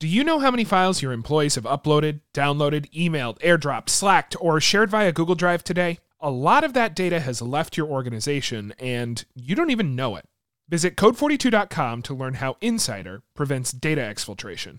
Do you know how many files your employees have uploaded, downloaded, emailed, airdropped, slacked, or shared via Google Drive today? A lot of that data has left your organization and you don't even know it. Visit code42.com to learn how Insider prevents data exfiltration.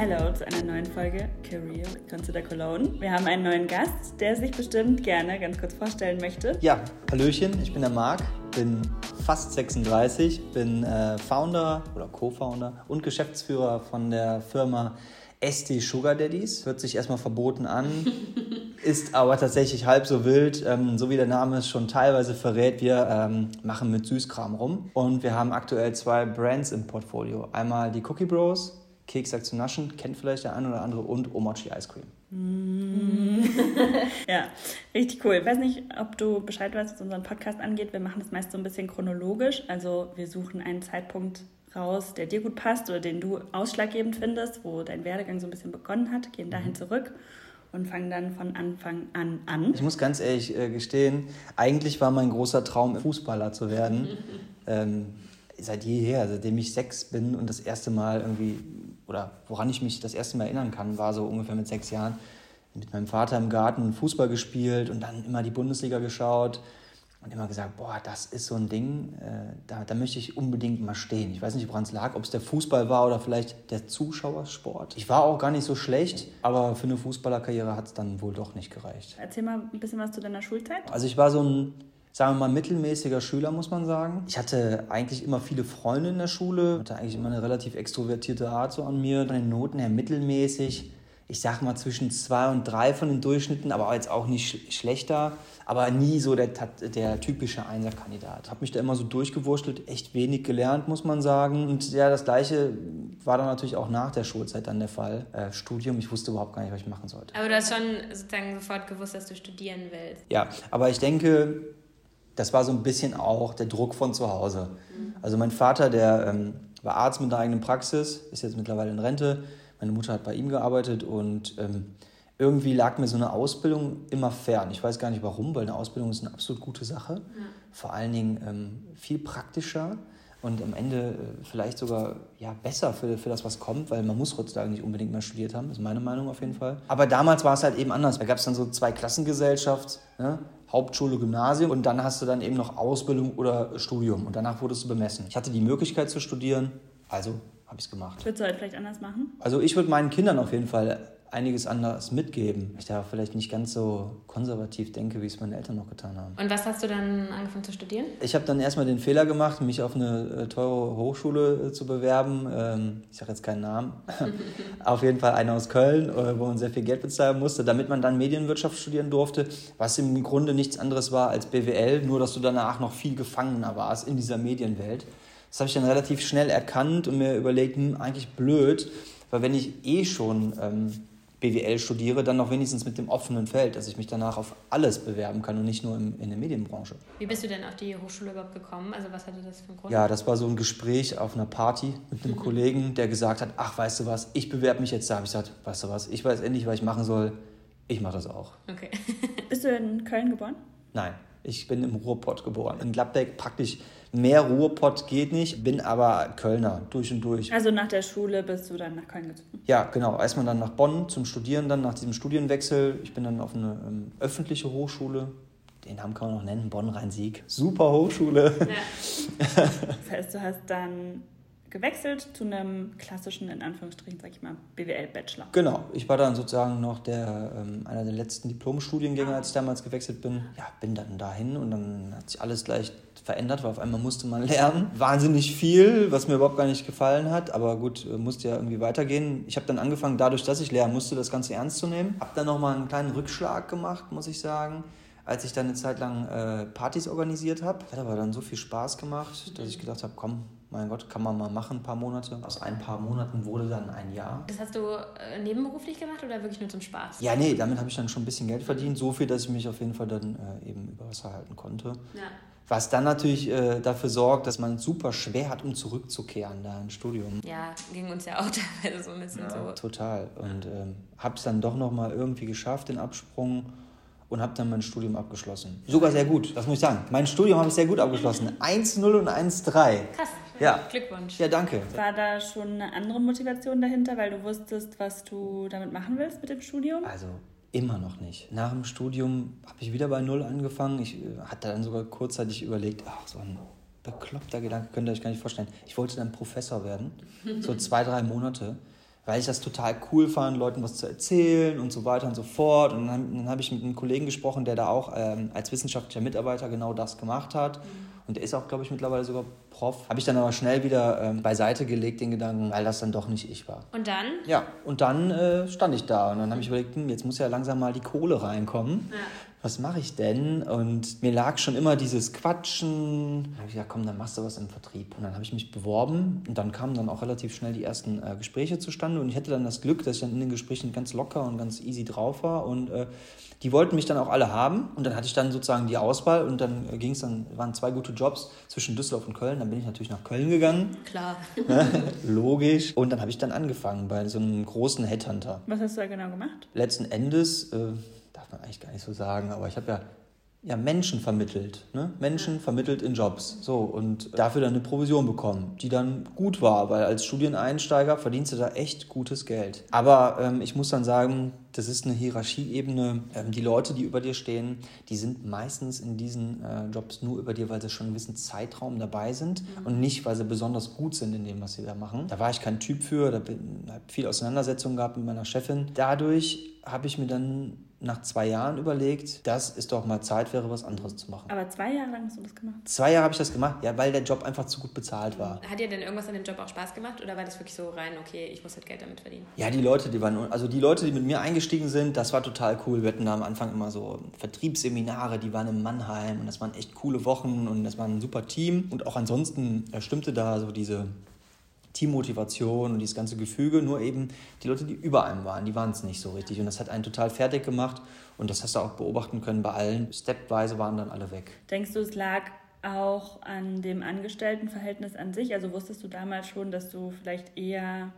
Hallo zu einer neuen Folge Career mit Consider Cologne. Wir haben einen neuen Gast, der sich bestimmt gerne ganz kurz vorstellen möchte. Ja, Hallöchen, ich bin der Marc, bin fast 36, bin äh, Founder oder Co-Founder und Geschäftsführer von der Firma ST Sugar Daddies. Hört sich erstmal verboten an, ist aber tatsächlich halb so wild. Ähm, so wie der Name es schon teilweise verrät, wir ähm, machen mit Süßkram rum. Und wir haben aktuell zwei Brands im Portfolio. Einmal die Cookie Bros, Keks sagt zu naschen, kennt vielleicht der eine oder andere, und Omochi Ice Cream. ja, richtig cool. Ich weiß nicht, ob du Bescheid weißt, was unseren Podcast angeht. Wir machen das meist so ein bisschen chronologisch. Also wir suchen einen Zeitpunkt raus, der dir gut passt oder den du ausschlaggebend findest, wo dein Werdegang so ein bisschen begonnen hat, gehen dahin zurück und fangen dann von Anfang an an. Ich muss ganz ehrlich äh, gestehen, eigentlich war mein großer Traum, Fußballer zu werden. ähm, seit jeher, seitdem ich sechs bin und das erste Mal irgendwie oder woran ich mich das erste Mal erinnern kann, war so ungefähr mit sechs Jahren mit meinem Vater im Garten Fußball gespielt und dann immer die Bundesliga geschaut und immer gesagt, boah, das ist so ein Ding, äh, da, da möchte ich unbedingt mal stehen. Ich weiß nicht, woran es lag, ob es der Fußball war oder vielleicht der Zuschauersport. Ich war auch gar nicht so schlecht, aber für eine Fußballerkarriere hat es dann wohl doch nicht gereicht. Erzähl mal ein bisschen was zu deiner Schulzeit. Also ich war so ein sagen wir mal, mittelmäßiger Schüler, muss man sagen. Ich hatte eigentlich immer viele Freunde in der Schule, hatte eigentlich immer eine relativ extrovertierte Art so an mir. Von den Noten her mittelmäßig. Ich sag mal zwischen zwei und drei von den Durchschnitten, aber jetzt auch nicht schlechter. Aber nie so der, der typische Einserkandidat. Habe mich da immer so durchgewurschtelt, echt wenig gelernt, muss man sagen. Und ja, das Gleiche war dann natürlich auch nach der Schulzeit dann der Fall. Äh, Studium, ich wusste überhaupt gar nicht, was ich machen sollte. Aber du hast schon sozusagen sofort gewusst, dass du studieren willst. Ja, aber ich denke, das war so ein bisschen auch der Druck von zu Hause. Also mein Vater, der ähm, war Arzt mit einer eigenen Praxis, ist jetzt mittlerweile in Rente. Meine Mutter hat bei ihm gearbeitet und ähm, irgendwie lag mir so eine Ausbildung immer fern. Ich weiß gar nicht warum, weil eine Ausbildung ist eine absolut gute Sache. Ja. Vor allen Dingen ähm, viel praktischer und am Ende äh, vielleicht sogar ja, besser für, für das, was kommt, weil man muss heutzutage nicht unbedingt mehr studiert haben, ist meine Meinung auf jeden Fall. Aber damals war es halt eben anders. Da gab es dann so zwei Klassengesellschaft, ne? Hauptschule, Gymnasium und dann hast du dann eben noch Ausbildung oder Studium und danach wurdest du bemessen. Ich hatte die Möglichkeit zu studieren, also habe ich es gemacht. Würdest du halt vielleicht anders machen? Also ich würde meinen Kindern auf jeden Fall einiges anders mitgeben. Ich da vielleicht nicht ganz so konservativ denke, wie es meine Eltern noch getan haben. Und was hast du dann angefangen zu studieren? Ich habe dann erstmal den Fehler gemacht, mich auf eine äh, teure Hochschule äh, zu bewerben. Ähm, ich sage jetzt keinen Namen. auf jeden Fall eine aus Köln, äh, wo man sehr viel Geld bezahlen musste, damit man dann Medienwirtschaft studieren durfte, was im Grunde nichts anderes war als BWL, nur dass du danach noch viel gefangener warst in dieser Medienwelt. Das habe ich dann relativ schnell erkannt und mir überlegt, hm, eigentlich blöd, weil wenn ich eh schon ähm, BWL studiere, dann noch wenigstens mit dem offenen Feld, dass ich mich danach auf alles bewerben kann und nicht nur im, in der Medienbranche. Wie bist du denn auf die Hochschule überhaupt gekommen? Also was hatte das für einen Grund? Ja, das war so ein Gespräch auf einer Party mit einem Kollegen, der gesagt hat, ach, weißt du was, ich bewerbe mich jetzt da. Habe ich gesagt, weißt du was, ich weiß endlich, was ich machen soll. Ich mache das auch. Okay. bist du in Köln geboren? Nein, ich bin im Ruhrpott geboren. In Gladbeck praktisch Mehr Ruhrpott geht nicht, bin aber Kölner, durch und durch. Also nach der Schule bist du dann nach Köln gezogen? Ja, genau. Erstmal dann nach Bonn zum Studieren, dann nach diesem Studienwechsel. Ich bin dann auf eine ähm, öffentliche Hochschule, den Namen kann man noch nennen, Bonn-Rhein-Sieg. Super Hochschule. Ja. das heißt, du hast dann gewechselt zu einem klassischen, in Anführungsstrichen, sag ich mal, BWL-Bachelor. Genau, ich war dann sozusagen noch der, ähm, einer der letzten Diplom-Studiengänge, als ich damals gewechselt bin. Ja, bin dann dahin und dann hat sich alles gleich verändert, weil auf einmal musste man lernen. Wahnsinnig viel, was mir überhaupt gar nicht gefallen hat, aber gut, äh, musste ja irgendwie weitergehen. Ich habe dann angefangen, dadurch, dass ich lernen musste, das Ganze ernst zu nehmen. Habe dann nochmal einen kleinen Rückschlag gemacht, muss ich sagen als ich dann eine Zeit lang äh, Partys organisiert habe. Hat aber dann so viel Spaß gemacht, dass ich gedacht habe, komm, mein Gott, kann man mal machen, ein paar Monate. Aus ein paar Monaten wurde dann ein Jahr. Das hast du äh, nebenberuflich gemacht oder wirklich nur zum Spaß? Ja, nee, damit habe ich dann schon ein bisschen Geld verdient. So viel, dass ich mich auf jeden Fall dann äh, eben über Wasser halten konnte. Ja. Was dann natürlich äh, dafür sorgt, dass man es super schwer hat, um zurückzukehren da ins Studium. Ja, ging uns ja auch teilweise so ein bisschen ja, so. Total. Und ähm, habe es dann doch nochmal irgendwie geschafft, den Absprung und habe dann mein Studium abgeschlossen. Sogar sehr gut, das muss ich sagen. Mein Studium habe ich sehr gut abgeschlossen. 1,0 und 1,3. Krass. Ja. Glückwunsch. Ja, danke. War da schon eine andere Motivation dahinter, weil du wusstest, was du damit machen willst mit dem Studium? Also immer noch nicht. Nach dem Studium habe ich wieder bei Null angefangen. Ich äh, hatte dann sogar kurzzeitig überlegt, ach, so ein bekloppter Gedanke, könnt ihr euch gar nicht vorstellen. Ich wollte dann Professor werden, so zwei, drei Monate, weil ich das total cool fand, Leuten was zu erzählen und so weiter und so fort. Und dann, dann habe ich mit einem Kollegen gesprochen, der da auch ähm, als wissenschaftlicher Mitarbeiter genau das gemacht hat. Und der ist auch, glaube ich, mittlerweile sogar Prof. Habe ich dann aber schnell wieder ähm, beiseite gelegt, den Gedanken, weil das dann doch nicht ich war. Und dann? Ja, und dann äh, stand ich da und dann habe ich überlegt, hm, jetzt muss ja langsam mal die Kohle reinkommen. Ja. Was mache ich denn? Und mir lag schon immer dieses Quatschen. Dann habe ich gesagt, komm, dann machst du was im Vertrieb. Und dann habe ich mich beworben und dann kamen dann auch relativ schnell die ersten äh, Gespräche zustande. Und ich hatte dann das Glück, dass ich dann in den Gesprächen ganz locker und ganz easy drauf war. Und äh, die wollten mich dann auch alle haben. Und dann hatte ich dann sozusagen die Auswahl und dann äh, ging es dann, waren zwei gute Jobs zwischen Düsseldorf und Köln. Dann bin ich natürlich nach Köln gegangen. Klar. Logisch. Und dann habe ich dann angefangen bei so einem großen Headhunter. Was hast du da genau gemacht? Letzten Endes, äh, darf man eigentlich gar nicht so sagen, aber ich habe ja, ja Menschen vermittelt. Ne? Menschen vermittelt in Jobs. So, und dafür dann eine Provision bekommen, die dann gut war, weil als Studieneinsteiger verdienst du da echt gutes Geld. Aber ähm, ich muss dann sagen, das ist eine Hierarchieebene. Ähm, die Leute, die über dir stehen, die sind meistens in diesen äh, Jobs nur über dir, weil sie schon einen gewissen Zeitraum dabei sind und nicht, weil sie besonders gut sind in dem, was sie da machen. Da war ich kein Typ für, da habe viel Auseinandersetzungen gehabt mit meiner Chefin. Dadurch habe ich mir dann nach zwei Jahren überlegt, dass es doch mal Zeit wäre, was anderes zu machen. Aber zwei Jahre lang hast du das gemacht. Zwei Jahre habe ich das gemacht, ja, weil der Job einfach zu gut bezahlt war. Hat dir denn irgendwas an dem Job auch Spaß gemacht oder war das wirklich so rein, okay, ich muss halt Geld damit verdienen? Ja, die Leute, die waren, also die Leute, die mit mir eingestiegen sind, das war total cool. Wir hatten da am Anfang immer so Vertriebsseminare, die waren in Mannheim und das waren echt coole Wochen und das war ein super Team. Und auch ansonsten äh, stimmte da so diese Teammotivation und dieses ganze Gefüge, nur eben die Leute, die über einem waren, die waren es nicht so richtig. Und das hat einen total fertig gemacht und das hast du auch beobachten können bei allen. Stepweise waren dann alle weg. Denkst du, es lag auch an dem Angestelltenverhältnis an sich? Also wusstest du damals schon, dass du vielleicht eher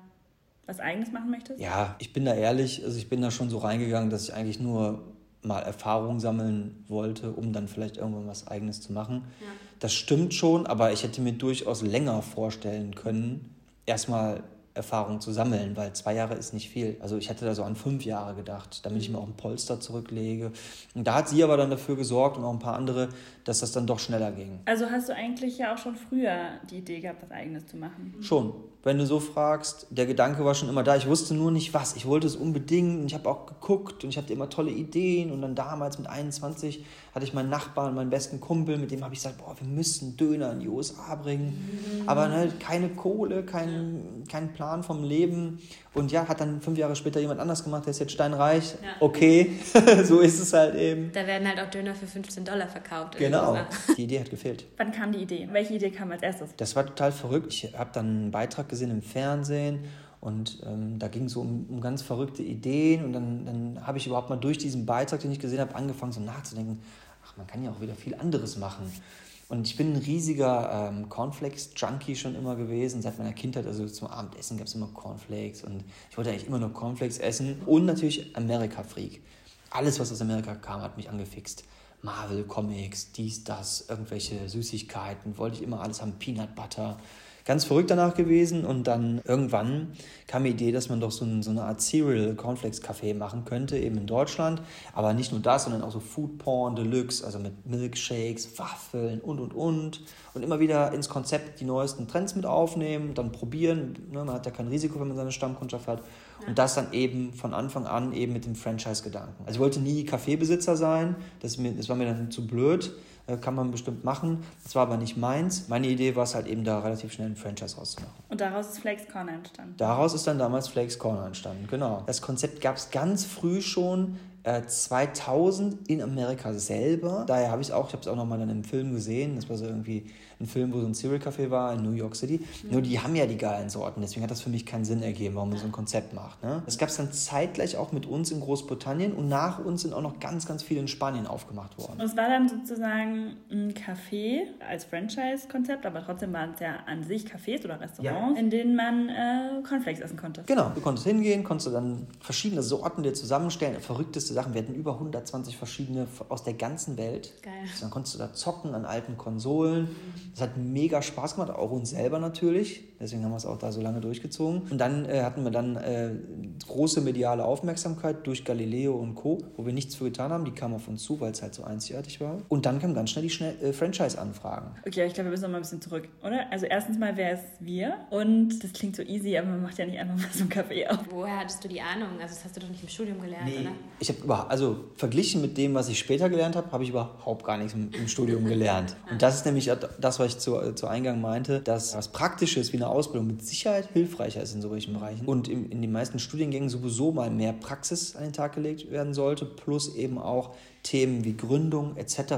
was Eigenes machen möchtest? Ja, ich bin da ehrlich, also ich bin da schon so reingegangen, dass ich eigentlich nur mal Erfahrung sammeln wollte, um dann vielleicht irgendwann was Eigenes zu machen. Ja. Das stimmt schon, aber ich hätte mir durchaus länger vorstellen können, erstmal Erfahrung zu sammeln, weil zwei Jahre ist nicht viel. Also ich hatte da so an fünf Jahre gedacht, damit ich mir auch ein Polster zurücklege. Und da hat sie aber dann dafür gesorgt und auch ein paar andere, dass das dann doch schneller ging. Also hast du eigentlich ja auch schon früher die Idee gehabt, was Eigenes zu machen? Schon. Wenn du so fragst, der Gedanke war schon immer da. Ich wusste nur nicht was. Ich wollte es unbedingt und ich habe auch geguckt und ich hatte immer tolle Ideen. Und dann damals mit 21 hatte ich meinen Nachbarn, meinen besten Kumpel, mit dem habe ich gesagt, boah, wir müssen Döner in die USA bringen. Aber ne, keine Kohle, kein, kein Plan vom Leben. Und ja, hat dann fünf Jahre später jemand anders gemacht, der ist jetzt steinreich. Ja. Okay, so ist es halt eben. Da werden halt auch Döner für 15 Dollar verkauft. Genau. USA. Die Idee hat gefehlt. Wann kam die Idee? Welche Idee kam als erstes? Das war total verrückt. Ich habe dann einen Beitrag gesehen im Fernsehen und ähm, da ging es so um, um ganz verrückte Ideen und dann, dann habe ich überhaupt mal durch diesen Beitrag, den ich gesehen habe, angefangen so nachzudenken, ach, man kann ja auch wieder viel anderes machen. Und ich bin ein riesiger ähm, Cornflakes-Junkie schon immer gewesen, seit meiner Kindheit. Also zum Abendessen gab es immer Cornflakes und ich wollte eigentlich immer nur Cornflakes essen. Und natürlich Amerika-Freak. Alles, was aus Amerika kam, hat mich angefixt. Marvel, Comics, dies, das, irgendwelche Süßigkeiten, wollte ich immer alles haben, Peanut Butter. Ganz verrückt danach gewesen und dann irgendwann kam die Idee, dass man doch so, ein, so eine Art Cereal Cornflakes Café machen könnte, eben in Deutschland. Aber nicht nur das, sondern auch so Food Porn Deluxe, also mit Milkshakes, Waffeln und und und. Und immer wieder ins Konzept die neuesten Trends mit aufnehmen, dann probieren. Ne, man hat ja kein Risiko, wenn man seine Stammkundschaft hat. Und das dann eben von Anfang an eben mit dem Franchise-Gedanken. Also ich wollte nie Kaffeebesitzer sein, das, mir, das war mir dann zu blöd, kann man bestimmt machen. Das war aber nicht meins. Meine Idee war es halt eben da relativ schnell ein Franchise rauszumachen. Und daraus ist Flakes Corner entstanden. Daraus ist dann damals Flakes Corner entstanden, genau. Das Konzept gab es ganz früh schon, äh, 2000 in Amerika selber. Daher habe ich es auch, ich habe es auch nochmal in einem Film gesehen. Das war so irgendwie ein Film, wo so ein Cereal Café war in New York City. Nur die haben ja die geilen Sorten, deswegen hat das für mich keinen Sinn ergeben, warum man so ein Konzept macht. Ne? Das gab es dann zeitgleich auch mit uns in Großbritannien und nach uns sind auch noch ganz, ganz viele in Spanien aufgemacht worden. Und es war dann sozusagen ein Café als Franchise-Konzept, aber trotzdem waren es ja an sich Cafés oder Restaurants, in denen man äh, Cornflakes essen konnte. Genau, du konntest hingehen, konntest dann verschiedene Sorten dir zusammenstellen. Verrückteste Sachen. Wir hatten über 120 verschiedene aus der ganzen Welt. Geil. Also dann konntest du da zocken an alten Konsolen. Das hat mega Spaß gemacht, auch uns selber natürlich. Deswegen haben wir es auch da so lange durchgezogen. Und dann äh, hatten wir dann äh, große mediale Aufmerksamkeit durch Galileo und Co., wo wir nichts für getan haben. Die kamen auf uns zu, weil es halt so einzigartig war. Und dann kamen ganz schnell die schnell, äh, Franchise-Anfragen. Okay, ich glaube, wir müssen noch mal ein bisschen zurück, oder? Also erstens mal, wer ist wir? Und das klingt so easy, aber man macht ja nicht einfach mal so einen Kaffee auf. Woher hattest du die Ahnung? Also das hast du doch nicht im Studium gelernt, Nee, oder? ich habe über, also verglichen mit dem, was ich später gelernt habe, habe ich überhaupt gar nichts im, im Studium gelernt. Und das ist nämlich das, was ich zu, zu Eingang meinte, dass was Praktisches wie eine Ausbildung mit Sicherheit hilfreicher ist in solchen Bereichen und in, in den meisten Studiengängen sowieso mal mehr Praxis an den Tag gelegt werden sollte, plus eben auch Themen wie Gründung etc.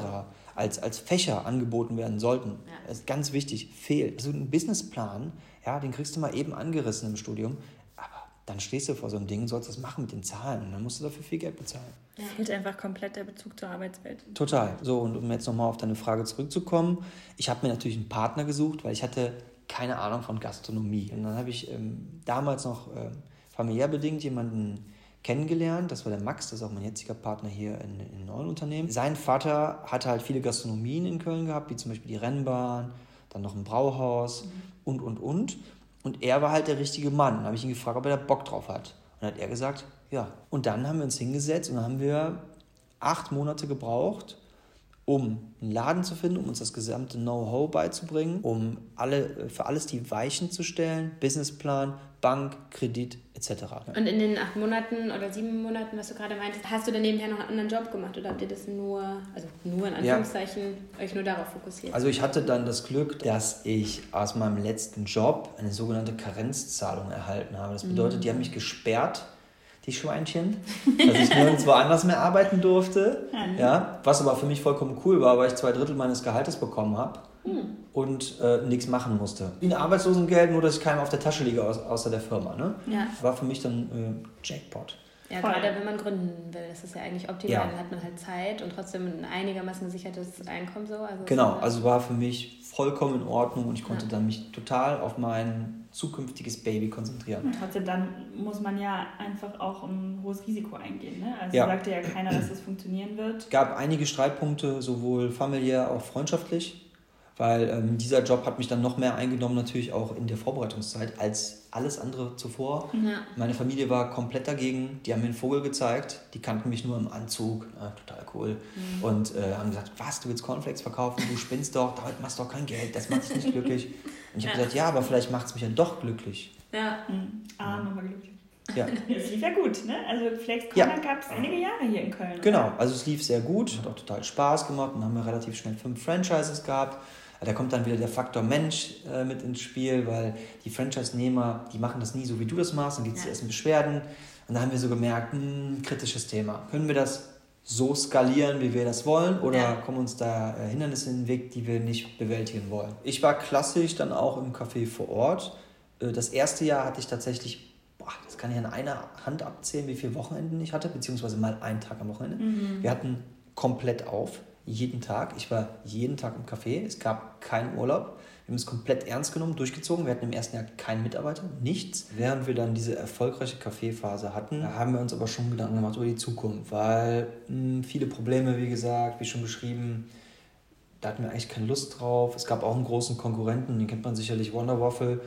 Als, als Fächer angeboten werden sollten. Das ist ganz wichtig, fehlt. Also ein Businessplan, ja, den kriegst du mal eben angerissen im Studium, aber dann stehst du vor so einem Ding und sollst das machen mit den Zahlen und dann musst du dafür viel Geld bezahlen. Fehlt einfach komplett der Bezug zur Arbeitswelt. Total. So, und um jetzt nochmal auf deine Frage zurückzukommen, ich habe mir natürlich einen Partner gesucht, weil ich hatte keine Ahnung von Gastronomie. Und dann habe ich ähm, damals noch ähm, familiär bedingt jemanden kennengelernt. Das war der Max, das ist auch mein jetziger Partner hier in, in neuen Unternehmen. Sein Vater hatte halt viele Gastronomien in Köln gehabt, wie zum Beispiel die Rennbahn, dann noch ein Brauhaus und, und, und. Und er war halt der richtige Mann. Dann habe ich ihn gefragt, ob er da Bock drauf hat. Und dann hat er gesagt, ja. Und dann haben wir uns hingesetzt und dann haben wir acht Monate gebraucht, um einen Laden zu finden, um uns das gesamte Know-how beizubringen, um alle, für alles die Weichen zu stellen, Businessplan, Bank, Kredit etc. Und in den acht Monaten oder sieben Monaten, was du gerade meintest, hast du dann nebenher noch einen anderen Job gemacht oder habt ihr das nur, also nur in Anführungszeichen, euch nur darauf fokussiert? Also ich hatte dann das Glück, dass ich aus meinem letzten Job eine sogenannte Karenzzahlung erhalten habe. Das bedeutet, die haben mich gesperrt, die Schweinchen, dass ich nirgendwo anders mehr arbeiten durfte. Ja, was aber für mich vollkommen cool war, weil ich zwei Drittel meines Gehaltes bekommen habe und äh, nichts machen musste. Wie ein Arbeitslosengeld, nur dass ich keinem auf der Tasche liege, aus, außer der Firma. Ne? Ja. War für mich dann äh, Jackpot. Ja, Voll. gerade wenn man gründen will, das ist ja eigentlich optimal, Ja. dann hat man halt Zeit und trotzdem ein einigermaßen gesichertes Einkommen so. Also Genau, so- also war für mich vollkommen in Ordnung und ich konnte dann mich total auf mein zukünftiges Baby konzentrieren. Trotzdem, dann muss man ja einfach auch ein hohes Risiko eingehen. Ne? Also Ja. sagte ja keiner, dass das funktionieren wird. Es gab einige Streitpunkte, sowohl familiär als auch freundschaftlich, weil ähm, dieser Job hat mich dann noch mehr eingenommen, natürlich auch in der Vorbereitungszeit, als alles andere zuvor. Ja. Meine Familie war komplett dagegen, die haben mir einen Vogel gezeigt, die kannten mich nur im Anzug, ja, total cool, und äh, haben gesagt, was, du willst Cornflakes verkaufen, du spinnst doch, damit machst du doch kein Geld, das macht dich nicht glücklich. Und ich habe gesagt, ja, aber vielleicht macht es mich ja doch glücklich. Ja. Mhm. Arm, aber glücklich. Ja. Das lief ja gut, ne? Also Flex Ja. Corner gab es einige Jahre hier in Köln. Genau, also es lief sehr gut, hat auch total Spaß gemacht und dann haben wir relativ schnell fünf Franchises gehabt. Da kommt dann wieder der Faktor Mensch äh, mit ins Spiel, weil die Franchise-Nehmer, die machen das nie so, wie du das machst, dann gibt es die Ja. ersten Beschwerden. Und da haben wir so gemerkt, hm, kritisches Thema. Können wir das so skalieren, wie wir das wollen, oder Ja. kommen uns da äh, Hindernisse in den Weg, die wir nicht bewältigen wollen? Ich war klassisch dann auch im Café vor Ort. Äh, Das erste Jahr hatte ich tatsächlich, boah, das kann ich an einer Hand abzählen, wie viele Wochenenden ich hatte, beziehungsweise mal einen Tag am Wochenende. Wir hatten komplett auf, jeden Tag. Ich war jeden Tag im Café. Es gab keinen Urlaub. Wir haben es komplett ernst genommen, durchgezogen. Wir hatten im ersten Jahr keinen Mitarbeiter, nichts. Während wir dann diese erfolgreiche Kaffeephase hatten, haben wir uns aber schon Gedanken gemacht über die Zukunft, weil mh, viele Probleme, wie gesagt, wie schon beschrieben, da hatten wir eigentlich keine Lust drauf. Es gab auch einen großen Konkurrenten, den kennt man sicherlich, Wonder Waffle.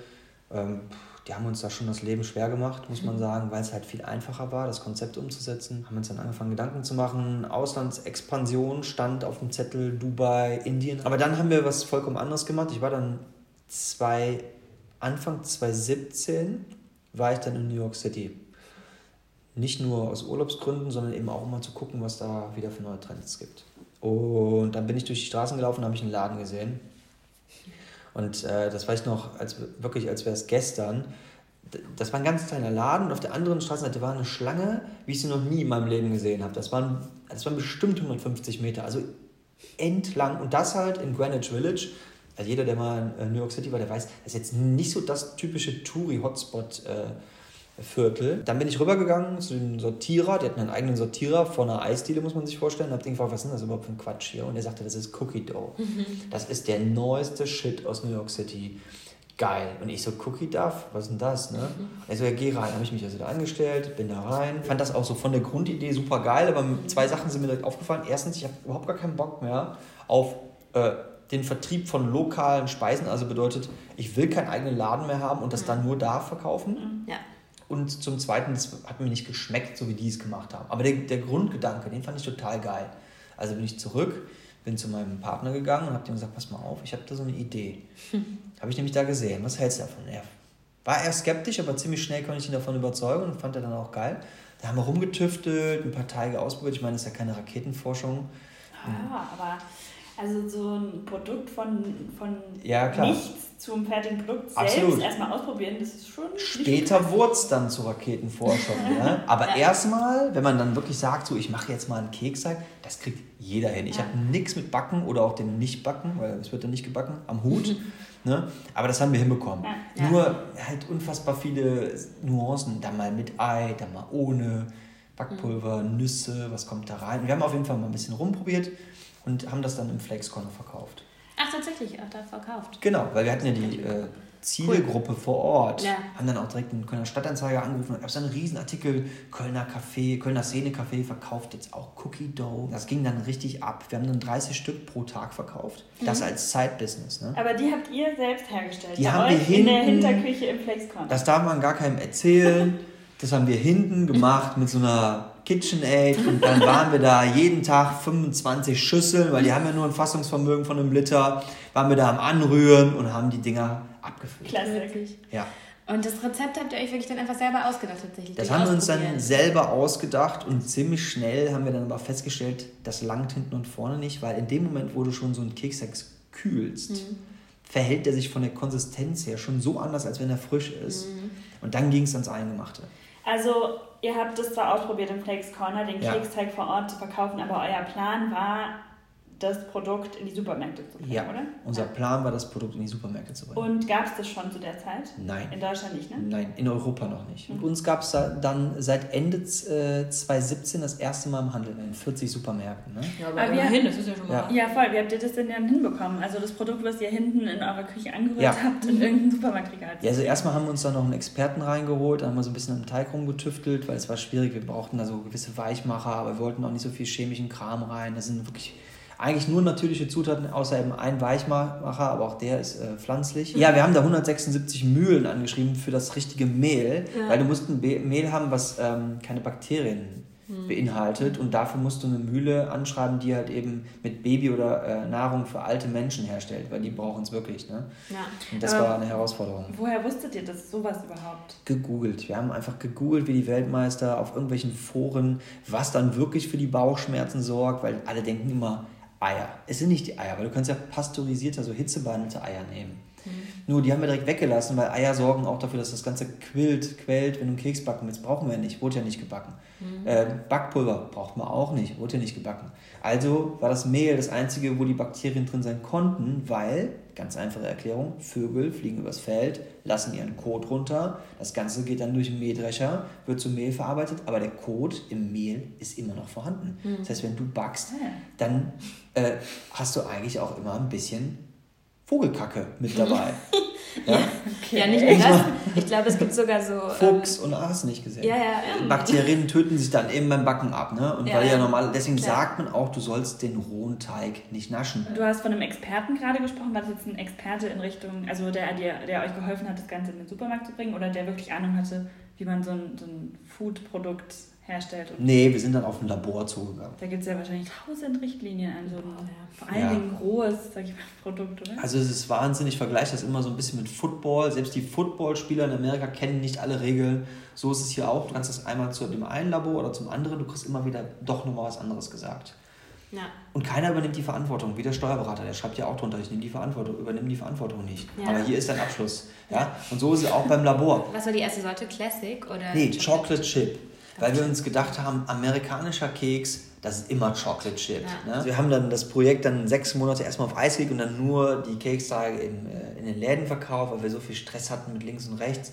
Ähm, die haben uns da schon das Leben schwer gemacht, muss man sagen, weil es halt viel einfacher war, das Konzept umzusetzen. Haben uns dann angefangen, Gedanken zu machen. Auslandsexpansion stand auf dem Zettel, Dubai, Indien. Aber dann haben wir was vollkommen anderes gemacht. Ich war dann zwei, Anfang 2017 war ich dann in New York City. Nicht nur aus Urlaubsgründen, sondern eben auch um mal zu gucken, was da wieder für neue Trends gibt. Und dann bin ich durch die Straßen gelaufen und habe ich einen Laden gesehen. Und äh, das weiß ich noch, als, wirklich, als wäre es gestern. Das war ein ganz kleiner Laden und auf der anderen Straßenseite war eine Schlange, wie ich sie noch nie in meinem Leben gesehen habe. Das waren, das waren bestimmt 150 Meter, also entlang. Und das halt in Greenwich Village. Also jeder, der mal in äh, New York City war, der weiß, das ist jetzt nicht so das typische Touri-Hotspot. Äh, Viertel. Dann bin ich rübergegangen zu dem Sortierer, der hat einen eigenen Sortierer von einer Eisdiele, muss man sich vorstellen. Hab den gefragt, was ist das überhaupt für ein Quatsch hier? Und er sagte, das ist Cookie Dough. Das ist der neueste Shit aus New York City. geil. Und ich so, Cookie Duff, was ist denn das? Ne? Also ja, geh rein. Habe ich mich also da angestellt, bin da rein. Fand das auch so von der Grundidee super geil, aber zwei Sachen sind mir direkt aufgefallen. Erstens, ich habe überhaupt gar keinen Bock mehr auf äh, den Vertrieb von lokalen Speisen. Also bedeutet, ich will keinen eigenen Laden mehr haben und das dann nur da verkaufen. Ja. Und zum Zweiten, das hat mir nicht geschmeckt, so wie die es gemacht haben. Aber der, der Grundgedanke, den fand ich total geil. Also bin ich zurück, bin zu meinem Partner gegangen und habe dem gesagt, pass mal auf, ich habe da so eine Idee. habe ich nämlich da gesehen. Was hältst du davon? Er war eher skeptisch, aber ziemlich schnell konnte ich ihn davon überzeugen und fand er dann auch geil. Da haben wir rumgetüftelt, ein paar Teige ausprobiert. Ich meine, das ist ja keine Raketenforschung. Ja, aber also so ein Produkt von, von Ja, nichts zum fertigen Produkt selbst Absolut. erstmal ausprobieren, das ist schon. Später wurde es dann zur Raketenforschung. ja? Aber erstmal, wenn man dann wirklich sagt, so ich mache jetzt mal einen Keksteig, das kriegt jeder hin. Ich habe nichts mit Backen oder auch dem Nicht-Backen, weil es wird ja nicht gebacken, am Hut. ne? Aber das haben wir hinbekommen. Ja. Nur halt unfassbar viele Nuancen. Dann mal mit Ei, dann mal ohne. Backpulver, Nüsse, was kommt da rein. Wir haben auf jeden Fall mal ein bisschen rumprobiert und haben das dann im Flakescorner verkauft. Ach, tatsächlich, auch da verkauft. Genau, weil wir hatten ja die äh, Zielgruppe vor Ort. Ja. Haben dann auch direkt einen Kölner Stadtanzeiger angerufen. Da gab es einen riesen Artikel, Kölner Café, Kölner Szene Café verkauft jetzt auch Cookie Dough. Das ging dann richtig ab. Wir haben dann 30 Stück pro Tag verkauft. Das als Side-Business. Ne? Aber die habt ihr selbst hergestellt. Die bei haben wir euch in der hinten- Hinterküche im Flexcon. Das darf man gar keinem erzählen. Das haben wir hinten gemacht mit so einer KitchenAid und dann waren wir da jeden Tag 25 Schüsseln, weil die haben ja nur ein Fassungsvermögen von einem Liter, waren wir da am Anrühren und haben die Dinger abgefüllt. Klasse. Ja. Und das Rezept habt ihr euch wirklich dann einfach selber ausgedacht tatsächlich? Das haben wir uns dann selber ausgedacht und ziemlich schnell haben wir dann aber festgestellt, das langt hinten und vorne nicht, weil in dem Moment, wo du schon so einen Keksteig kühlst, Mhm. verhält der sich von der Konsistenz her schon so anders, als wenn er frisch ist. Mhm. Und dann ging es ans Eingemachte. Also, ihr habt das zwar ausprobiert im Flakes Corner, den Ja. Keksteig vor Ort zu verkaufen, aber euer Plan war, das Produkt in die Supermärkte zu bringen, Ja, oder? unser Plan war, das Produkt in die Supermärkte zu bringen. Und gab es das schon zu der Zeit? Nein. In Deutschland nicht, ne? Nein, in Europa noch nicht. Und uns gab es dann seit Ende äh, 2017 das erste Mal im Handel in 40 Supermärkten. Ne? Ja, Aber aber wir- immerhin, das ist ja schon mal. Ja. Ja, voll. Wie habt ihr das denn dann hinbekommen? Also das Produkt, was ihr hinten in eurer Küche angerührt Ja. habt, in irgendein Supermarktregal. Ja, also erstmal haben wir uns da noch einen Experten reingeholt, dann haben wir so ein bisschen am Teig rumgetüftelt, weil es war schwierig, wir brauchten da so gewisse Weichmacher, aber wir wollten auch nicht so viel chemischen Kram rein. Das sind wirklich eigentlich nur natürliche Zutaten, außer eben ein Weichmacher, aber auch der ist äh, pflanzlich. Ja, wir haben da 176 Mühlen angeschrieben für das richtige Mehl, weil du musst ein Be Mehl haben, was ähm, keine Bakterien beinhaltet und dafür musst du eine Mühle anschreiben, die halt eben mit Baby oder äh, Nahrung für alte Menschen herstellt, weil die brauchen es wirklich. Ne? Ja. Und das Aber- war eine Herausforderung Woher wusstet ihr das sowas überhaupt? gegoogelt. Wir haben einfach gegoogelt, wie die Weltmeister auf irgendwelchen Foren, was dann wirklich für die Bauchschmerzen sorgt, weil alle denken immer Eier. Es sind nicht die Eier, weil du kannst ja pasteurisierte, also hitzebehandelte Eier nehmen. Nur die haben wir direkt weggelassen, weil Eier sorgen auch dafür, dass das Ganze quillt, quält, wenn du einen Keks backen willst. Brauchen wir ja nicht, wurde ja nicht gebacken. Äh, Backpulver braucht man auch nicht, wurde ja nicht gebacken. Also war das Mehl das einzige, wo die Bakterien drin sein konnten, weil, ganz einfache Erklärung, Vögel fliegen übers Feld, lassen ihren Kot runter, das Ganze geht dann durch den Mähdrescher, wird zu Mehl verarbeitet, aber der Kot im Mehl ist immer noch vorhanden. Das heißt, wenn du backst, Ah, dann äh, hast du eigentlich auch immer ein bisschen Vogelkacke mit dabei. ja? ja, nicht nur das. Ich glaube, es gibt sogar so. Fuchs und hast nicht gesehen. Ähm, ja, ja, ja. Bakterien töten sich dann eben beim Backen ab, ne? Und Ja, weil ja ja. normal, deswegen Klar. sagt man auch, du sollst den rohen Teig nicht naschen. Du hast von einem Experten gerade gesprochen. War das jetzt ein Experte in Richtung, also der, der, der euch geholfen hat, das Ganze in den Supermarkt zu bringen oder der wirklich Ahnung hatte, wie man so ein, so ein Food-Produkt herstellt? Und Nee, wir sind dann auf ein Labor zugegangen. da gibt es ja wahrscheinlich tausend Richtlinien an so ein, ja. vor allen Ja. Dingen rohes, sag ich mal, Produkt, oder? Also es ist Wahnsinn, ich vergleiche das immer so ein bisschen mit Football. Selbst die Footballspieler in Amerika kennen nicht alle Regeln. So ist es hier auch. Du kannst das einmal zu dem einen Labor oder zum anderen, du kriegst immer wieder doch nochmal was anderes gesagt. Ja. Und keiner übernimmt die Verantwortung, wie der Steuerberater, der schreibt ja auch drunter, ich nehme die Verantwortung, übernehme die Verantwortung nicht. Ja. Aber hier ist dein Abschluss. Ja? Und so ist es auch beim Labor. Was war die erste Sorte? Classic oder? Nee, Chocolate Chip. Weil wir uns gedacht haben, amerikanischer Keks, das ist immer Chocolate Chip. Ja. Ne? Wir haben dann das Projekt dann sechs Monate erstmal auf Eis gelegt und dann nur die Keksteige in, äh, in den Läden verkauft, weil wir so viel Stress hatten mit links und rechts.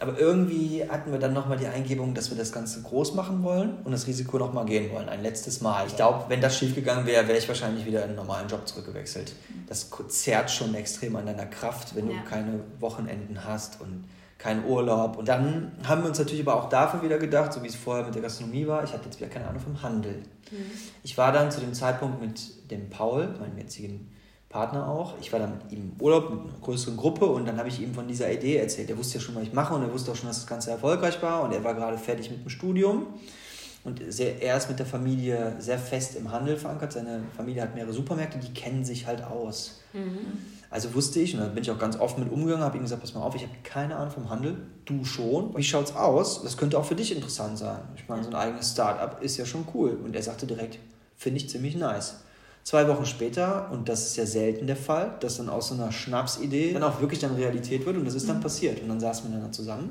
Aber irgendwie hatten wir dann nochmal die Eingebung, dass wir das Ganze groß machen wollen und das Risiko nochmal gehen wollen. Ein letztes Mal. Ich glaube, wenn das schiefgegangen wäre, wäre ich wahrscheinlich wieder in einen normalen Job zurückgewechselt. Das zerrt schon extrem an deiner Kraft, wenn du ja. keine Wochenenden hast und keinen Urlaub. Und dann haben wir uns natürlich aber auch dafür wieder gedacht, so wie es vorher mit der Gastronomie war, ich hatte jetzt wieder keine Ahnung vom Handel. Mhm. Ich war dann zu dem Zeitpunkt mit dem Paul, meinem jetzigen Partner auch. Ich war dann mit ihm im Urlaub mit einer größeren Gruppe und dann habe ich ihm von dieser Idee erzählt. Er wusste ja schon, was ich mache und er wusste auch schon, dass das Ganze erfolgreich war und er war gerade fertig mit dem Studium. Und sehr, er ist mit der Familie sehr fest im Handel verankert. Seine Familie hat mehrere Supermärkte, die kennen sich halt aus. Mhm. Also wusste ich, und da bin ich auch ganz offen mit umgegangen, habe ihm gesagt, pass mal auf, ich habe keine Ahnung vom Handel, du schon. Wie schaut's aus? Das könnte auch für dich interessant sein. Ich meine, so ein eigenes Start-up ist ja schon cool. Und er sagte direkt, finde ich ziemlich nice. Zwei Wochen später, und das ist ja selten der Fall, dass dann aus so einer Schnapsidee dann auch wirklich dann Realität wird und das ist dann mhm. passiert. Und dann saßen wir dann zusammen.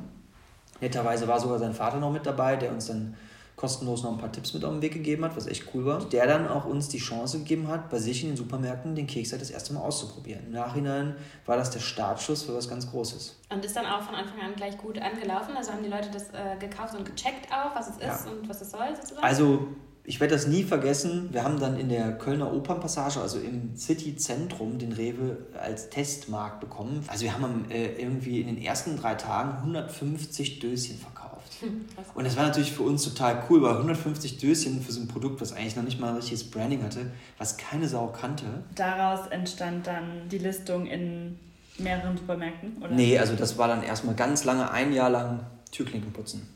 Netterweise war sogar sein Vater noch mit dabei, der uns dann kostenlos noch ein paar Tipps mit auf den Weg gegeben hat, was echt cool war. Der dann auch uns die Chance gegeben hat, bei sich in den Supermärkten den Keks halt das erste Mal auszuprobieren. Im Nachhinein war das der Startschuss für was ganz Großes. Und ist dann auch von Anfang an gleich gut angelaufen? Also haben die Leute das äh, gekauft und gecheckt auch, was es ist ja. und was es soll sozusagen? Also ich werde das nie vergessen. Wir haben dann in der Kölner Opernpassage, also im City-Zentrum, den Rewe als Testmarkt bekommen. Also wir haben äh, irgendwie in den ersten drei Tagen 150 Döschen verkauft. Und das war natürlich für uns total cool, weil 150 Döschen für so ein Produkt, was eigentlich noch nicht mal ein richtiges Branding hatte, was keine Sau kannte. Daraus entstand dann die Listung in mehreren Supermärkten? Oder? Nee, also das war dann erstmal ganz lange, ein Jahr lang Türklinken putzen.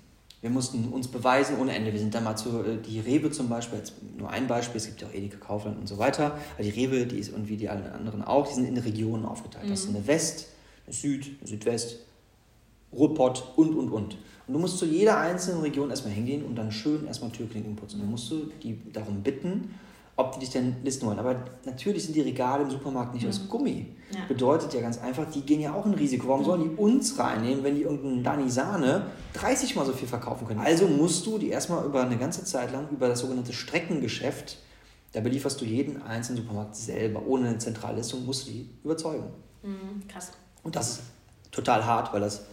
Wir mussten uns beweisen ohne Ende. Wir sind dann mal zu, äh, die Rewe zum Beispiel, jetzt nur ein Beispiel, es gibt ja auch Edeka Kaufland und so weiter. Aber die Rewe, die ist und wie die anderen auch, die sind in Regionen aufgeteilt. Mhm. Das ist eine West, eine Süd, eine Südwest, Ruhrpott und, und, und. Und du musst zu jeder einzelnen Region erstmal hingehen und dann schön erstmal Türklinken putzen. Dann musst du die darum bitten, ob die dich denn listen wollen. Aber natürlich sind die Regale im Supermarkt nicht mhm. aus Gummi. Ja. Bedeutet ja ganz einfach, die gehen ja auch ein Risiko. Warum sollen die uns reinnehmen, wenn die irgendeinen Dani Sahne 30 mal so viel verkaufen können? Also musst du die erstmal über eine ganze Zeit lang über das sogenannte Streckengeschäft, da belieferst du jeden einzelnen Supermarkt selber, ohne eine Zentrallistung, musst du die überzeugen. Mhm, krass. Und das ist total hart, weil das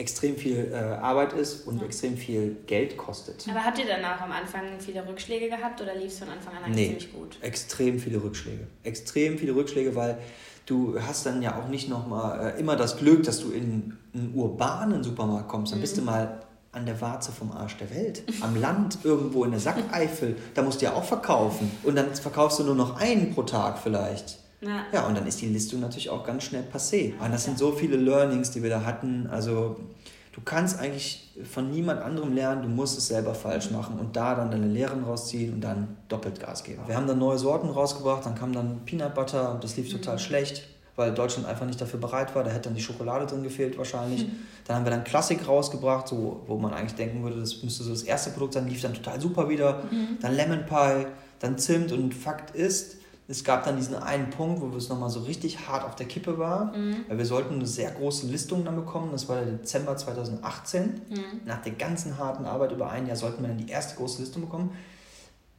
extrem viel äh, Arbeit ist und ja. extrem viel Geld kostet. Aber habt ihr danach am Anfang viele Rückschläge gehabt oder lief es von Anfang an eigentlich nee, ziemlich gut? Extrem viele Rückschläge. Extrem viele Rückschläge, weil du hast dann ja auch nicht nochmal äh, immer das Glück, dass du in einen urbanen Supermarkt kommst. Dann mhm. bist du mhm. mal an der Warze vom Arsch der Welt. Am Land irgendwo in der Sackeifel, da musst du ja auch verkaufen. Und dann verkaufst du nur noch einen pro Tag vielleicht. Ja. ja, und dann ist die Listung natürlich auch ganz schnell passé. Und das sind so viele Learnings, die wir da hatten. Also du kannst eigentlich von niemand anderem lernen, du musst es selber falsch mhm. machen und da dann deine Lehren rausziehen und dann doppelt Gas geben. Wir haben dann neue Sorten rausgebracht, dann kam dann Peanut Butter und das lief total mhm. schlecht, weil Deutschland einfach nicht dafür bereit war. Da hätte dann die Schokolade drin gefehlt wahrscheinlich. Mhm. Dann haben wir dann Klassik rausgebracht, so, wo man eigentlich denken würde, das müsste so das erste Produkt sein, lief dann total super wieder. Mhm. Dann Lemon Pie, dann Zimt und Fakt ist, es gab dann diesen einen Punkt, wo es nochmal so richtig hart auf der Kippe war, mhm. weil wir sollten eine sehr große Listung dann bekommen. Das war der Dezember 2018. Mhm. Nach der ganzen harten Arbeit über ein Jahr sollten wir dann die erste große Listung bekommen.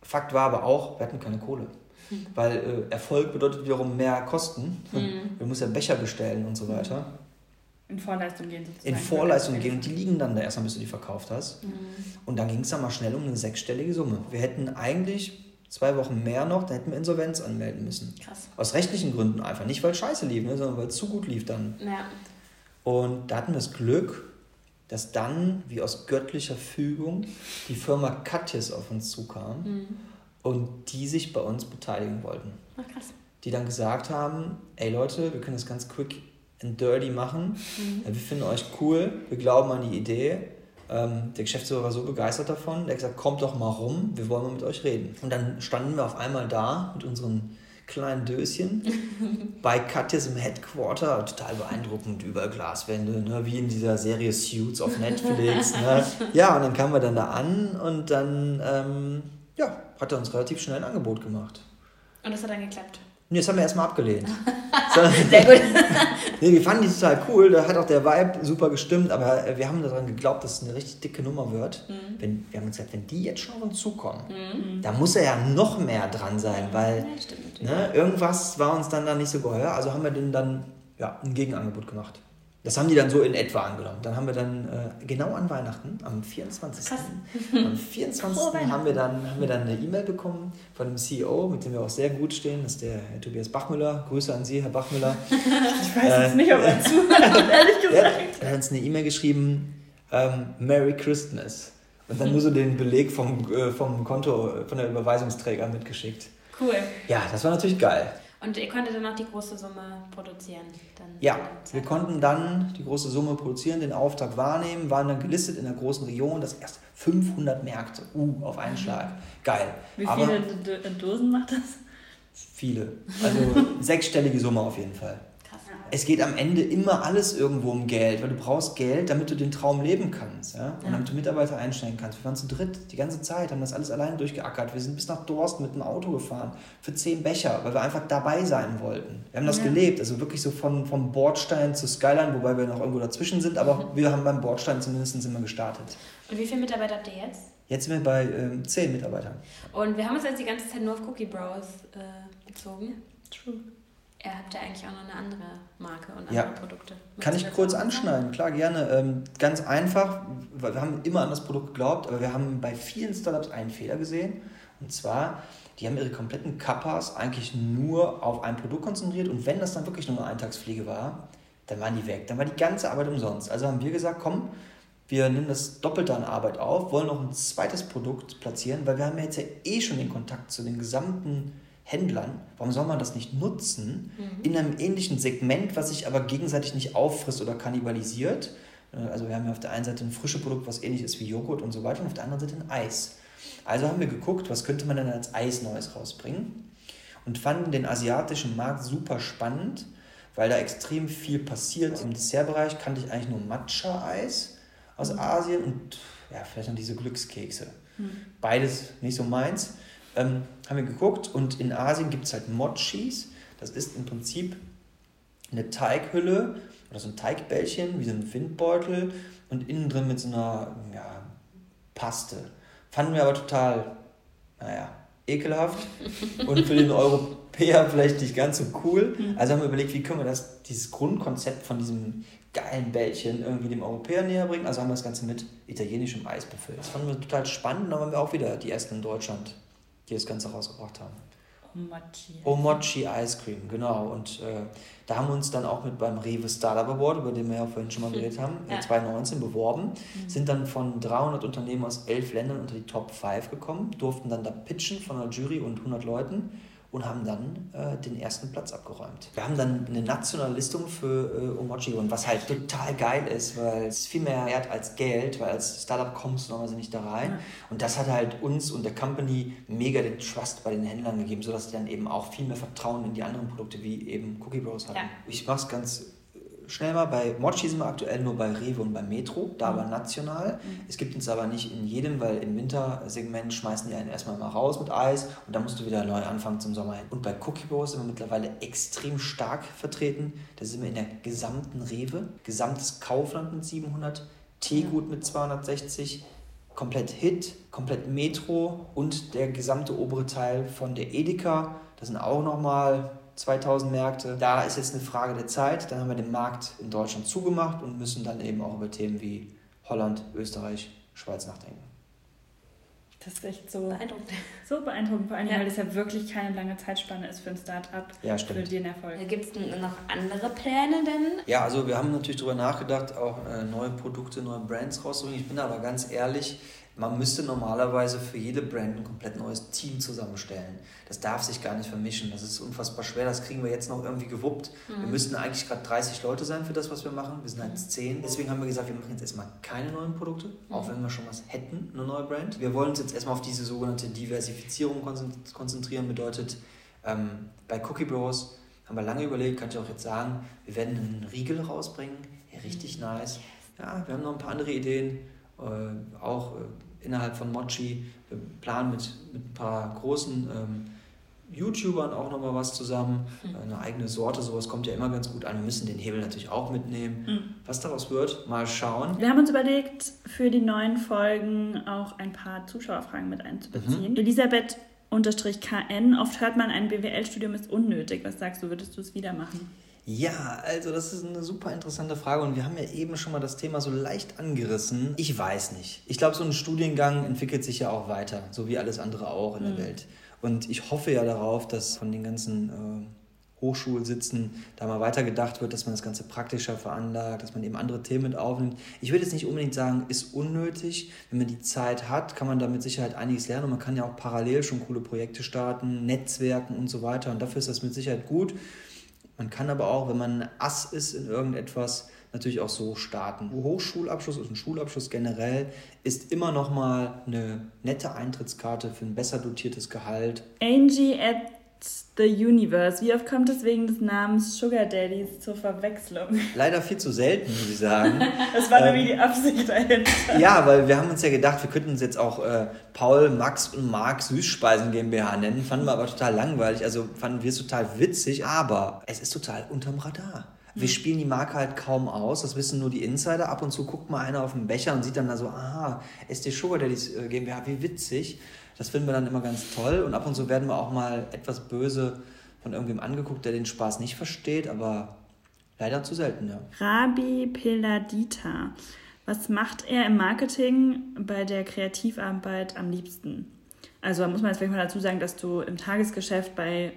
Fakt war aber auch, wir hatten keine Kohle. Mhm. Weil äh, Erfolg bedeutet wiederum mehr Kosten. Mhm. Wir müssen ja Becher bestellen und so weiter. In Vorleistung gehen sozusagen. In Vorleistung gehen und die liegen dann da erstmal, bis du die verkauft hast. Mhm. Und dann ging es dann mal schnell um eine sechsstellige Summe. Wir hätten eigentlich zwei Wochen mehr noch, dann hätten wir Insolvenz anmelden müssen. Krass. Aus rechtlichen Gründen einfach. Nicht, weil es scheiße lief, ne, sondern weil es zu gut lief dann. Ja. Und da hatten wir das Glück, dass dann, wie aus göttlicher Fügung, die Firma Katjes auf uns zukam mhm. und die sich bei uns beteiligen wollten. Ach, krass. Die dann gesagt haben, ey Leute, wir können das ganz quick and dirty machen. Mhm. Wir finden euch cool, wir glauben an die Idee ähm, der Geschäftsführer war so begeistert davon, der hat gesagt, kommt doch mal rum, wir wollen mal mit euch reden. Und dann standen wir auf einmal da mit unseren kleinen Döschen bei Katjes im Headquarter, total beeindruckend, über Glaswände, ne, wie in dieser Serie Suits auf Netflix. ne. Ja, und dann kamen wir dann da an und dann ähm, ja, hat er uns relativ schnell ein Angebot gemacht. Und das hat dann geklappt? Nee, das haben wir erstmal abgelehnt. Sehr gut. nee, wir fanden die total cool, da hat auch der Vibe super gestimmt, aber wir haben daran geglaubt, dass es eine richtig dicke Nummer wird. Mhm. Wenn, wir haben gesagt, wenn die jetzt schon auf uns zukommen, mhm. da muss er ja noch mehr dran sein, weil ja, ne, irgendwas war uns dann da nicht so geheuer. Also haben wir denen dann ja, ein Gegenangebot gemacht. Das haben die dann so in etwa angenommen. Dann haben wir dann äh, genau an Weihnachten, am 24. Krass. Am 24. Frohe Weihnachten. haben wir dann, haben wir dann eine E-Mail bekommen von dem CEO, mit dem wir auch sehr gut stehen. Das ist der Herr Tobias Bachmüller. Grüße an Sie, Herr Bachmüller. Ich weiß jetzt Äh, nicht, ob er zuhört, ehrlich gesagt. er hat uns eine E-Mail geschrieben, ähm, Merry Christmas. Und dann nur so den Beleg vom, äh, vom Konto, von der Überweisungsträger mitgeschickt. Cool. Ja, das war natürlich geil. Und ihr konntet dann auch die große Summe produzieren? Dann Ja, wir konnten dann die große Summe produzieren, den Auftrag wahrnehmen, waren dann gelistet in der großen Region, das erst 500 Märkte, uh, auf einen Schlag. Geil. Wie Aber viele Dosen macht das? viele. Also sechsstellige Summe auf jeden Fall. Es geht am Ende immer alles irgendwo um Geld, weil du brauchst Geld, damit du den Traum leben kannst. Ja? Und Ja. damit du Mitarbeiter einstellen kannst. Wir waren zu dritt die ganze Zeit, haben das alles allein durchgeackert. Wir sind bis nach Dorsten mit dem Auto gefahren für zehn Becher, weil wir einfach dabei sein wollten. Wir haben das Ja. gelebt, also wirklich so von, vom Bordstein zu Skyline, wobei wir noch irgendwo dazwischen sind, aber Mhm. wir haben beim Bordstein zumindest immer gestartet. Und wie viele Mitarbeiter habt ihr jetzt? Jetzt sind wir bei ähm, zehn Mitarbeitern. Und wir haben uns jetzt die ganze Zeit nur auf Cookie Bros äh, bezogen. True. Ihr habt ja eigentlich auch noch eine andere Marke und andere Ja. Produkte. Kann ich kurz was anschneiden? Klar, gerne. Ähm, ganz einfach, weil wir haben immer an das Produkt geglaubt, aber wir haben bei vielen Startups einen Fehler gesehen. Und zwar, die haben ihre kompletten Kappas eigentlich nur auf ein Produkt konzentriert und wenn das dann wirklich nur eine Eintagsfliege war, dann waren die weg. Dann war die ganze Arbeit umsonst. Also haben wir gesagt, komm, wir nehmen das Doppelte an Arbeit auf, wollen noch ein zweites Produkt platzieren, weil wir haben ja jetzt ja eh schon den Kontakt zu den gesamten Händlern. Warum soll man das nicht nutzen in einem ähnlichen Segment, was sich aber gegenseitig nicht auffrisst oder kannibalisiert? Äh, Also wir haben ja auf der einen Seite ein frisches Produkt, was ähnlich ist wie Joghurt und so weiter und auf der anderen Seite ein Eis. Also haben wir geguckt, was könnte man denn als Eis Neues rausbringen und fanden den asiatischen Markt super spannend, weil da extrem viel passiert. Im Dessertbereich kannte ich eigentlich nur Matcha-Eis aus Asien und ja, vielleicht noch diese Glückskekse. Beides nicht so meins. Ähm, haben wir geguckt und in Asien gibt es halt Mochis. Das ist im Prinzip eine Teighülle oder so ein Teigbällchen, wie so ein Windbeutel und innen drin mit so einer ja, Paste. Fanden wir aber total, naja, ekelhaft und für den Europäer vielleicht nicht ganz so cool. Also haben wir überlegt, wie können wir das, dieses Grundkonzept von diesem geilen Bällchen irgendwie dem Europäer näher bringen. Also haben wir das Ganze mit italienischem Eis befüllt. Das fanden wir total spannend. Da waren wir auch wieder die ersten in Deutschland, die das Ganze rausgebracht haben. Mochi. Omochi Ice Cream, genau. Und äh, da haben wir uns dann auch mit beim Rewe Startup Award, über den wir ja vorhin schon mal geredet haben, äh, Ja. 2019 beworben, sind dann von 300 Unternehmen aus elf Ländern unter die Top 5 gekommen, durften dann da pitchen von einer Jury und 100 Leuten und haben dann äh, den ersten Platz abgeräumt. Wir haben dann eine nationale Listung für äh, Omochi gewonnen, was halt total geil ist, weil es viel mehr wert als Geld, weil als Startup kommst du normalerweise nicht da rein. Und das hat halt uns und der Company mega den Trust bei den Händlern gegeben, sodass sie dann eben auch viel mehr Vertrauen in die anderen Produkte wie eben Cookie Bros hatten. Ja. Ich mach's ganz schnell mal. Bei Mochi sind wir aktuell nur bei Rewe und bei Metro, da aber national. Es gibt uns aber nicht in jedem, weil im Wintersegment schmeißen die einen erstmal mal raus mit Eis und dann musst du wieder neu anfangen zum Sommer hin. Und bei Cookie Bros sind wir mittlerweile extrem stark vertreten. Da sind wir in der gesamten Rewe, gesamtes Kaufland mit 700, Teegut mit 260, komplett Hit, komplett Metro und der gesamte obere Teil von der Edeka. Das sind auch nochmal 2000 Märkte. Da ist jetzt eine Frage der Zeit. Dann haben wir den Markt in Deutschland zugemacht und müssen dann eben auch über Themen wie Holland, Österreich, Schweiz nachdenken. Das ist echt so, Beeindruckend. so beeindruckend, vor allem, Ja. weil das ja wirklich keine lange Zeitspanne ist für ein Start-up, Ja, für stimmt. den Erfolg. Gibt es noch andere Pläne denn? Ja, also wir haben natürlich darüber nachgedacht, auch äh, neue Produkte, neue Brands rauszubringen. Ich bin aber ganz ehrlich, man müsste normalerweise für jede Brand ein komplett neues Team zusammenstellen. Das darf sich gar nicht vermischen. Das ist unfassbar schwer. Das kriegen wir jetzt noch irgendwie gewuppt. Wir müssten eigentlich gerade 30 Leute sein für das, was wir machen. Wir sind jetzt 10. Deswegen haben wir gesagt, wir machen jetzt erstmal keine neuen Produkte, auch wenn wir schon was hätten, eine neue Brand. Wir wollen uns jetzt erstmal auf diese sogenannte Diversifizierung konzent- konzentrieren. Bedeutet, ähm, bei Cookie Bros haben wir lange überlegt, kann ich auch jetzt sagen, wir werden einen Riegel rausbringen, ja, richtig nice. Ja, wir haben noch ein paar andere Ideen, auch äh, innerhalb von Mochi. Wir planen mit, mit ein paar großen ähm, YouTubern auch nochmal was zusammen. Äh, Eine eigene Sorte, sowas kommt ja immer ganz gut an. Wir müssen den Hebel natürlich auch mitnehmen. Mhm. Was daraus wird, mal schauen. Wir haben uns überlegt, für die neuen Folgen auch ein paar Zuschauerfragen mit einzubeziehen. Elisabeth unterstrich KN, oft hört man, ein BWL-Studium ist unnötig. Was sagst du, würdest du es wieder machen? Ja, also das ist eine super interessante Frage und wir haben ja eben schon mal das Thema so leicht angerissen. Ich weiß nicht. Ich glaube, so ein Studiengang entwickelt sich ja auch weiter, so wie alles andere auch in mhm. der Welt. Und ich hoffe ja darauf, dass von den ganzen äh, Hochschulsitzen da mal weitergedacht wird, dass man das Ganze praktischer veranlagt, dass man eben andere Themen mit aufnimmt. Ich würde jetzt nicht unbedingt sagen, ist unnötig. Wenn man die Zeit hat, kann man da mit Sicherheit einiges lernen und man kann ja auch parallel schon coole Projekte starten, Netzwerken und so weiter. Und dafür ist das mit Sicherheit gut. Man kann aber auch, wenn man ein Ass ist in irgendetwas, natürlich auch so starten. Hochschulabschluss und ein Schulabschluss generell ist immer noch mal eine nette Eintrittskarte für ein besser dotiertes Gehalt. Angie at the Universe. Wie oft kommt es wegen des Namens Sugar Daddies zur Verwechslung? Leider viel zu selten, muss ich sagen. das war ähm, nämlich die Absicht dahinter. Ja, weil wir haben uns ja gedacht, wir könnten uns jetzt auch äh, Paul, Max und Mark Süßspeisen GmbH nennen. Fanden wir aber total langweilig. Also fanden wir es total witzig, aber es ist total unterm Radar. Wir mhm. spielen die Marke halt kaum aus, das wissen nur die Insider. Ab und zu guckt mal einer auf den Becher und sieht dann da so, aha, SD Sugar Daddies äh, GmbH, wie witzig. Das finden wir dann immer ganz toll und ab und zu werden wir auch mal etwas böse von irgendwem angeguckt, der den Spaß nicht versteht, aber leider zu selten, ja. Rabi Peladita. Was macht er im Marketing bei der Kreativarbeit am liebsten? Also muss man jetzt vielleicht mal dazu sagen, dass du im Tagesgeschäft bei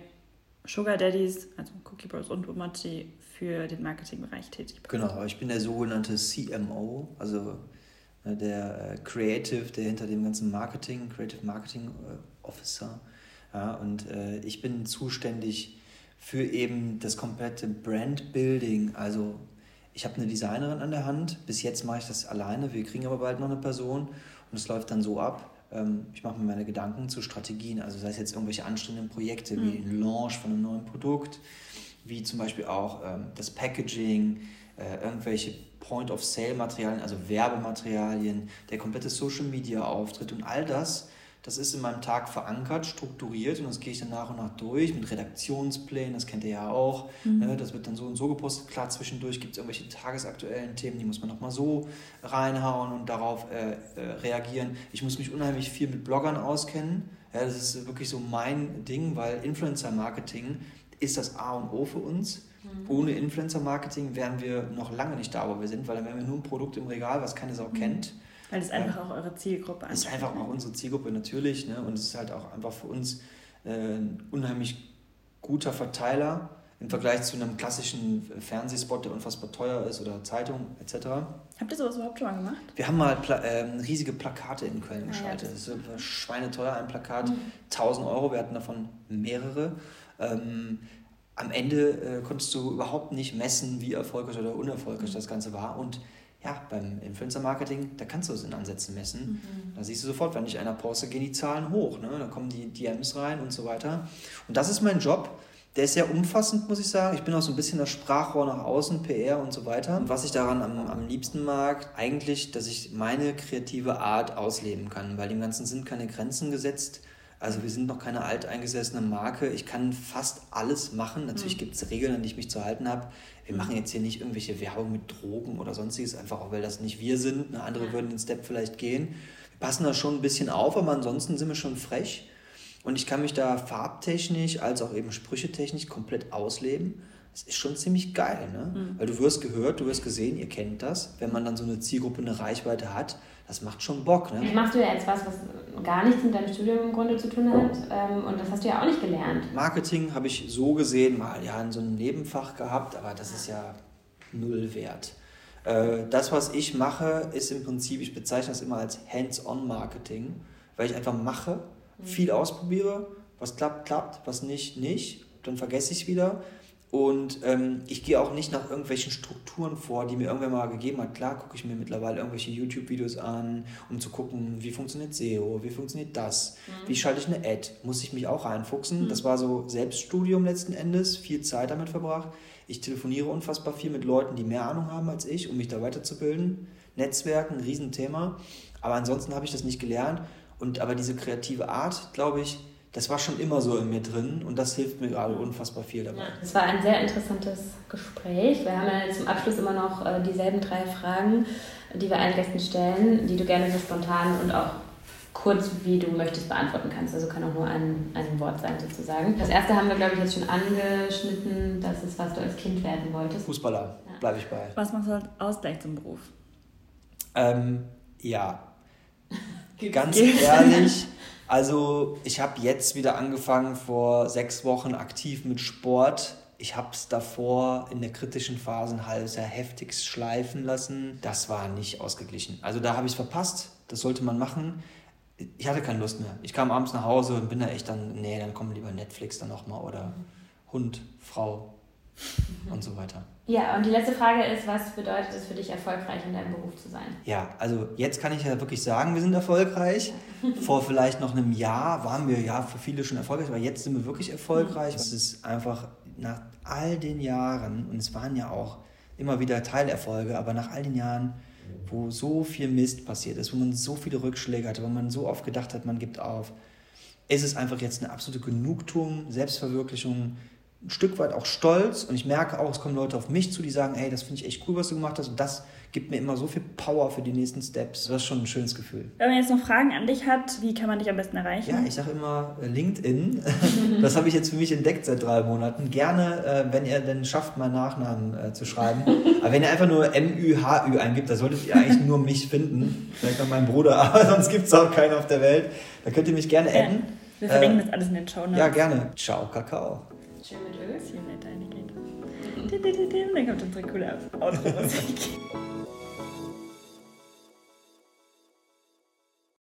Sugar Daddies, also Cookie Bros und Umachi, für den Marketingbereich tätig bist. Genau, ich bin der sogenannte CMO, also Ne, der äh, Creative, der hinter dem ganzen Marketing, Creative Marketing äh, Officer. Ja, und äh, ich bin zuständig für eben das komplette Brand Building. Also ich habe eine Designerin an der Hand. Bis jetzt mache ich das alleine. Wir kriegen aber bald noch eine Person und es läuft dann so ab. Ähm, ich mache mir meine Gedanken zu Strategien, also sei es jetzt irgendwelche anstrengenden Projekte wie mhm. ein Launch von einem neuen Produkt, wie zum Beispiel auch ähm, das Packaging, äh, irgendwelche Point-of-Sale-Materialien, also Werbematerialien, der komplette Social-Media-Auftritt und all das, das ist in meinem Tag verankert, strukturiert und das gehe ich dann nach und nach durch mit Redaktionsplänen, das kennt ihr ja auch. Mhm. Ne, das wird dann so und so gepostet. Klar, zwischendurch gibt es irgendwelche tagesaktuellen Themen, die muss man nochmal so reinhauen und darauf äh, äh, reagieren. Ich muss mich unheimlich viel mit Bloggern auskennen. Ja, das ist wirklich so mein Ding, weil Influencer-Marketing ist das A und O für uns. Mhm. Ohne Influencer-Marketing wären wir noch lange nicht da, wo wir sind, weil dann wären wir nur ein Produkt im Regal, was keine Sau mhm. kennt. Weil es einfach auch eure Zielgruppe ist. Es ist einfach auch unsere Zielgruppe natürlich. Ne? Und es ist halt auch einfach für uns äh, ein unheimlich guter Verteiler im Vergleich zu einem klassischen Fernsehspot, der unfassbar teuer ist oder Zeitung etc. Habt ihr sowas überhaupt schon mal gemacht? Wir haben mal Pla äh, riesige Plakate in Köln ah, geschaltet. Ja, das ist schweineteuer, ein Plakat. Mhm. 1000 Euro, wir hatten davon mehrere. Ähm, am Ende äh, konntest du überhaupt nicht messen, wie erfolgreich oder unerfolgreich das Ganze war. Und ja, beim Influencer-Marketing, da kannst du es in Ansätzen messen. Mhm. Da siehst du sofort, wenn ich einer poste, gehen die Zahlen hoch. Ne? Da kommen die DMs rein und so weiter. Und das ist mein Job. Der ist sehr umfassend, muss ich sagen. Ich bin auch so ein bisschen das Sprachrohr nach außen, PR und so weiter. Und was ich daran am, am liebsten mag, eigentlich, dass ich meine kreative Art ausleben kann, weil dem Ganzen sind keine Grenzen gesetzt. Also wir sind noch keine alteingesessene Marke. Ich kann fast alles machen. Natürlich mhm. gibt es Regeln, an die ich mich zu halten habe. Wir machen jetzt hier nicht irgendwelche Werbung mit Drogen oder sonstiges, einfach auch weil das nicht wir sind. Ne? Andere würden den Step vielleicht gehen. Wir passen da schon ein bisschen auf, aber ansonsten sind wir schon frech. Und ich kann mich da farbtechnisch als auch eben sprüchetechnisch komplett ausleben. Das ist schon ziemlich geil, ne? Mhm. Weil du wirst gehört, du wirst gesehen, ihr kennt das. Wenn man dann so eine Zielgruppe, eine Reichweite hat, das macht schon Bock. Ne? Das machst du ja jetzt was, was gar nichts mit deinem Studium im Grunde zu tun hat. Ähm, und das hast du ja auch nicht gelernt. Marketing habe ich so gesehen mal ja in so einem Nebenfach gehabt, aber das ist ja null wert. Äh, das, was ich mache, ist im Prinzip, ich bezeichne das immer als Hands-on-Marketing, weil ich einfach mache, mhm. viel ausprobiere, was klappt, klappt, was nicht, nicht, dann vergesse ich es wieder und ähm, ich gehe auch nicht nach irgendwelchen Strukturen vor, die mir irgendwer mal gegeben hat. Klar gucke ich mir mittlerweile irgendwelche YouTube-Videos an, um zu gucken, wie funktioniert SEO, wie funktioniert das, mhm. wie schalte ich eine Ad, muss ich mich auch reinfuchsen. Mhm. Das war so Selbststudium letzten Endes, viel Zeit damit verbracht. Ich telefoniere unfassbar viel mit Leuten, die mehr Ahnung haben als ich, um mich da weiterzubilden. Netzwerken, Riesenthema. Aber ansonsten habe ich das nicht gelernt. Und aber diese kreative Art, glaube ich, das war schon immer so in mir drin und das hilft mir gerade unfassbar viel dabei. Es war ein sehr interessantes Gespräch. Wir haben ja zum Abschluss immer noch äh, dieselben drei Fragen, die wir allen Gästen stellen, die du gerne so spontan und auch kurz, wie du möchtest, beantworten kannst. Also kann auch nur ein, ein Wort sein sozusagen. Das erste haben wir, glaube ich, jetzt schon angeschnitten. Das ist, was du als Kind werden wolltest. Fußballer, ja. bleibe ich bei. Was machst du als Ausgleich zum Beruf? Ähm, ja, ganz ehrlich, also ich habe jetzt wieder angefangen vor sechs Wochen aktiv mit Sport. Ich habe es davor in der kritischen Phase ein halbes heftig schleifen lassen. Das war nicht ausgeglichen. Also da habe ich es verpasst. Das sollte man machen. Ich hatte keine Lust mehr. Ich kam abends nach Hause und bin da echt dann, nee, dann kommen lieber Netflix dann nochmal oder Hund, Frau und so weiter. Ja, und die letzte Frage ist, was bedeutet es für dich, erfolgreich in deinem Beruf zu sein? Ja, also jetzt kann ich ja wirklich sagen, wir sind erfolgreich. Vor vielleicht noch einem Jahr waren wir ja für viele schon erfolgreich, aber jetzt sind wir wirklich erfolgreich. Es ist einfach nach all den Jahren, und es waren ja auch immer wieder Teilerfolge, aber nach all den Jahren, wo so viel Mist passiert ist, wo man so viele Rückschläge hatte, wo man so oft gedacht hat, man gibt auf, ist es einfach jetzt eine absolute Genugtuung, Selbstverwirklichung, ein Stück weit auch stolz und ich merke auch, es kommen Leute auf mich zu, die sagen, hey, das finde ich echt cool, was du gemacht hast und das gibt mir immer so viel Power für die nächsten Steps. Das ist schon ein schönes Gefühl. Wenn man jetzt noch Fragen an dich hat, wie kann man dich am besten erreichen? Ja, ich sage immer äh, LinkedIn. das habe ich jetzt für mich entdeckt seit drei Monaten. Gerne, äh, wenn ihr denn schafft, meinen Nachnamen äh, zu schreiben. Aber wenn ihr einfach nur M-Ü-H-Ü eingibt, da solltet ihr eigentlich nur mich finden. Vielleicht noch meinen Bruder, aber sonst gibt es auch keinen auf der Welt. Da könnt ihr mich gerne adden. Ja, wir verlinken äh, das alles in den Show Notes. Ja, gerne. Ciao, Kakao. Schön mit Öl. Schön mit deine Geht. Dann kommt unsere coole Outro-Musik.